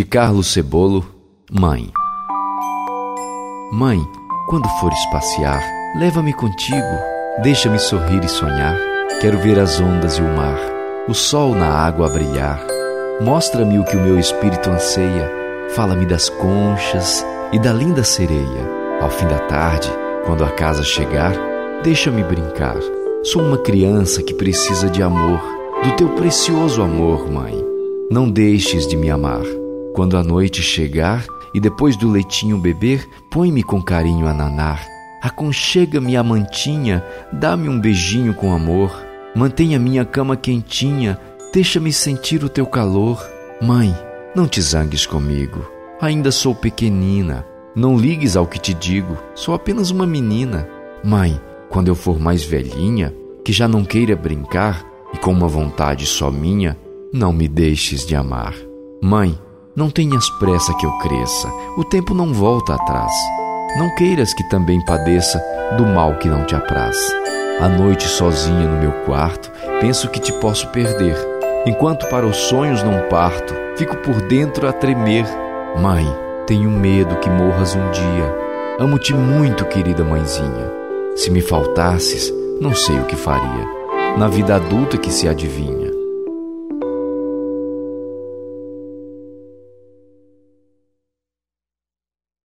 De Carlos Cebolo, Mãe. Mãe, quando fores passear, leva-me contigo, deixa-me sorrir e sonhar. Quero ver as ondas e o mar, o sol na água a brilhar. Mostra-me o que o meu espírito anseia, fala-me das conchas e da linda sereia. Ao fim da tarde, quando a casa chegar, deixa-me brincar. Sou uma criança que precisa de amor, do teu precioso amor, mãe. Não deixes de me amar. Quando a noite chegar e depois do leitinho beber, põe-me com carinho a nanar. Aconchega-me a mantinha, dá-me um beijinho com amor. Mantenha minha cama quentinha, deixa-me sentir o teu calor. Mãe, não te zangues comigo. Ainda sou pequenina. Não ligues ao que te digo, sou apenas uma menina. Mãe, quando eu for mais velhinha, que já não queira brincar e com uma vontade só minha, não me deixes de amar. Mãe, não tenhas pressa que eu cresça, o tempo não volta atrás. Não queiras que também padeça do mal que não te apraz. À noite, sozinha no meu quarto, penso que te posso perder. Enquanto para os sonhos não parto, fico por dentro a tremer. Mãe, tenho medo que morras um dia. Amo-te muito, querida mãezinha. Se me faltasses, não sei o que faria. Na vida adulta que se adivinha.